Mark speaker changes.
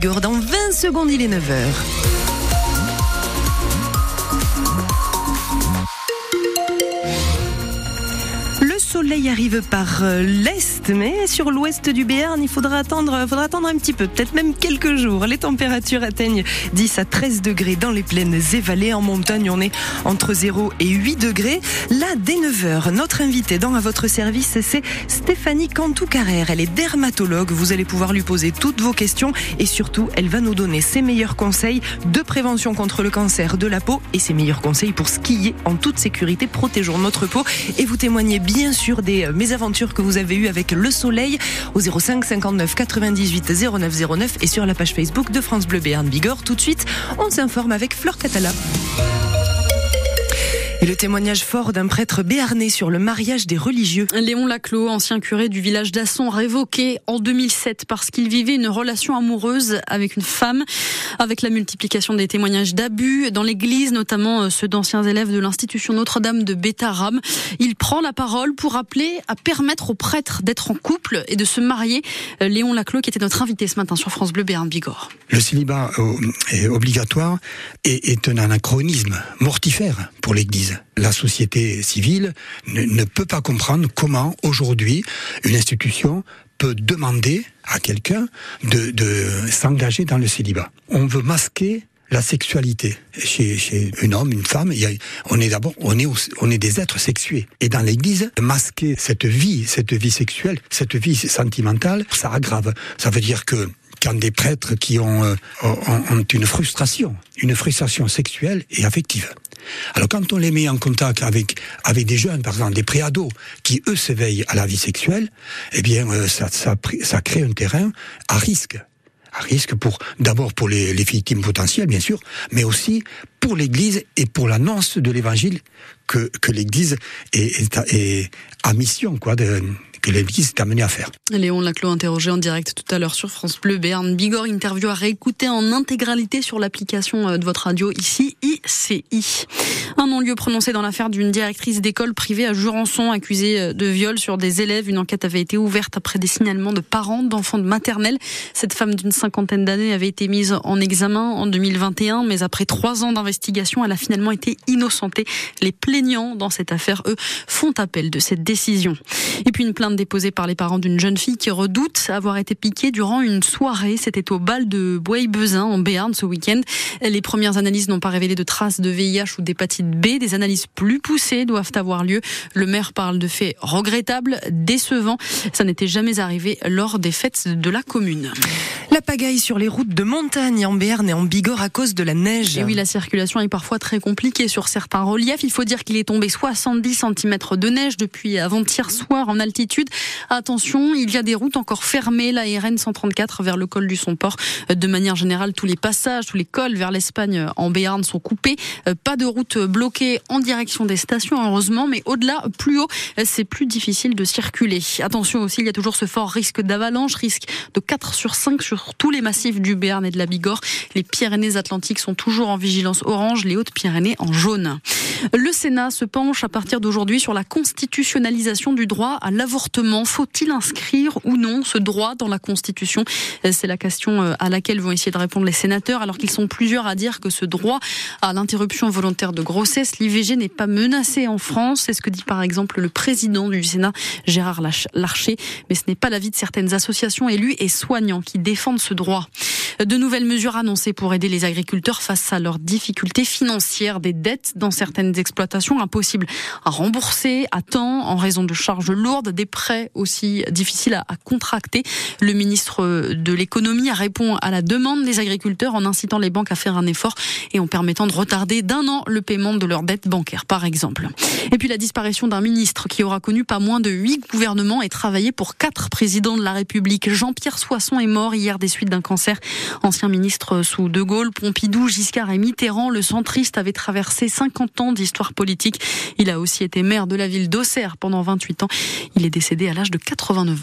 Speaker 1: Dans 20 secondes, il est 9h. Soleil arrive par euh, l'est, mais sur l'ouest du Béarn, il faudra attendre, faudra attendre un petit peu, peut-être même quelques jours. Les températures atteignent 10 à 13 degrés dans les plaines et vallées. En montagne, on est entre 0 et 8 degrés. Là, dès 9h, notre invitée dans à votre service, c'est Stéphanie Cantou-Carrère. Elle est dermatologue. Vous allez pouvoir lui poser toutes vos questions et surtout, elle va nous donner ses meilleurs conseils de prévention contre le cancer de la peau et ses meilleurs conseils pour skier en toute sécurité. Protégeons notre peau et vous témoignez bien sûr sur des mésaventures que vous avez eues avec le soleil au 05 59 98 09 09 et sur la page Facebook de France Bleu Béarn Bigorre. Tout de suite, on s'informe avec Fleur Catala. Et le témoignage fort d'un prêtre béarnais sur le mariage des religieux.
Speaker 2: Léon Laclos, ancien curé du village d'Asson, révoqué en 2007 parce qu'il vivait une relation amoureuse avec une femme. Avec la multiplication des témoignages d'abus dans l'église, notamment euh, ceux d'anciens élèves de l'institution Notre-Dame de Bétaram, il prend la parole pour appeler à permettre aux prêtres d'être en couple et de se marier. Euh, Léon Laclos, qui était notre invité ce matin sur France Bleu Béarn Bigorre.
Speaker 3: Le célibat euh, est obligatoire et est un anachronisme mortifère pour l'église. La société civile ne, peut pas comprendre comment aujourd'hui une institution peut demander à quelqu'un de, s'engager dans le célibat. On veut masquer la sexualité chez, un homme, une femme. on est d'abord, on est, des êtres sexués. Et dans l'Église, masquer cette vie, cette vie sexuelle, cette vie sentimentale, ça aggrave. Ça veut dire que quand des prêtres qui ont, euh, ont une frustration, une frustration sexuelle et affective, alors quand on les met en contact avec des jeunes, par exemple des préados, qui eux s'éveillent à la vie sexuelle, eh bien euh, ça crée un terrain à risque. À risque pour d'abord pour les, les, victimes potentielles bien sûr, mais aussi pour l'Église et pour l'annonce de l'Évangile que, que l'Église est, est, est, à mission quoi de, que l'Église est amenée à faire.
Speaker 2: Léon Laclos interrogé en direct tout à l'heure sur France Bleu. Berne Bigorre, interview à réécouter en intégralité sur l'application euh, de votre radio ici, ICI. Un non-lieu prononcé dans l'affaire d'une directrice d'école privée à Jurançon, accusée euh, de viol sur des élèves. Une enquête avait été ouverte après des signalements de parents d'enfants de maternelle. Cette femme d'une cinquantaine d'années avait été mise en examen en 2021, mais après trois ans d'investigation, elle a finalement été innocentée. Les plaignants dans cette affaire, eux, font appel de cette décision. Et puis une plainte déposée par les parents d'une jeune fille qui redoute avoir été piquée durant une soirée. C'était au bal de Bois-Bezin en Béarn ce week-end. Les premières analyses n'ont pas révélé de traces de VIH ou d'hépatite B. Des analyses plus poussées doivent avoir lieu. Le maire parle de faits regrettables, décevants. Ça n'était jamais arrivé lors des fêtes de la commune.
Speaker 1: La pagaille sur les routes de montagne en Béarn et en Bigorre à cause de la neige.
Speaker 2: Et oui, la circulation est parfois très compliquée sur certains reliefs. Il faut dire qu'il est tombé 70 cm de neige depuis avant-hier soir en altitude Attention, il y a des routes encore fermées, la RN 134 vers le col du Somport. De manière générale, tous les passages, tous les cols vers l'Espagne en Béarn sont coupés. Euh, pas de route bloquée en direction des stations, heureusement, mais au-delà, plus haut, c'est plus difficile de circuler. Attention aussi, il y a toujours ce fort risque d'avalanche, risque de 4 sur 5 sur tous les massifs du Béarn et de la Bigorre. Les Pyrénées-Atlantiques sont toujours en vigilance orange, les Hautes-Pyrénées en jaune. Le Sénat se penche à partir d'aujourd'hui sur la constitutionnalisation du droit à l'avortement. Faut-il inscrire ou non ce droit dans la Constitution? C'est la question euh, à laquelle vont essayer de répondre les sénateurs, alors qu'ils sont plusieurs à dire que ce droit à l'interruption volontaire de grossesse, l'IVG, n'est pas menacé en France. C'est ce que dit par exemple le président du Sénat, Gérard Larcher. Mais ce n'est pas l'avis de certaines associations élues et soignants qui défendent ce droit. De nouvelles mesures annoncées pour aider les agriculteurs face à leurs difficultés financières, des dettes dans certaines exploitations impossibles à rembourser à temps en raison de charges lourdes, des prêts aussi difficiles à, contracter. Le ministre de l'économie répond à la demande des agriculteurs en incitant les banques à faire un effort et en permettant de retarder d'un an le paiement de leurs dettes bancaires, par exemple. Et puis la disparition d'un ministre qui aura connu pas moins de huit gouvernements et travaillé pour quatre présidents de la République. Jean-Pierre Soisson est mort hier des suites d'un cancer. Ancien ministre sous De Gaulle, Pompidou, Giscard et Mitterrand, le centriste avait traversé 50 ans d'histoire politique. Il a aussi été maire de la ville d'Auxerre pendant 28 ans. Il est décédé à l'âge de 89 ans.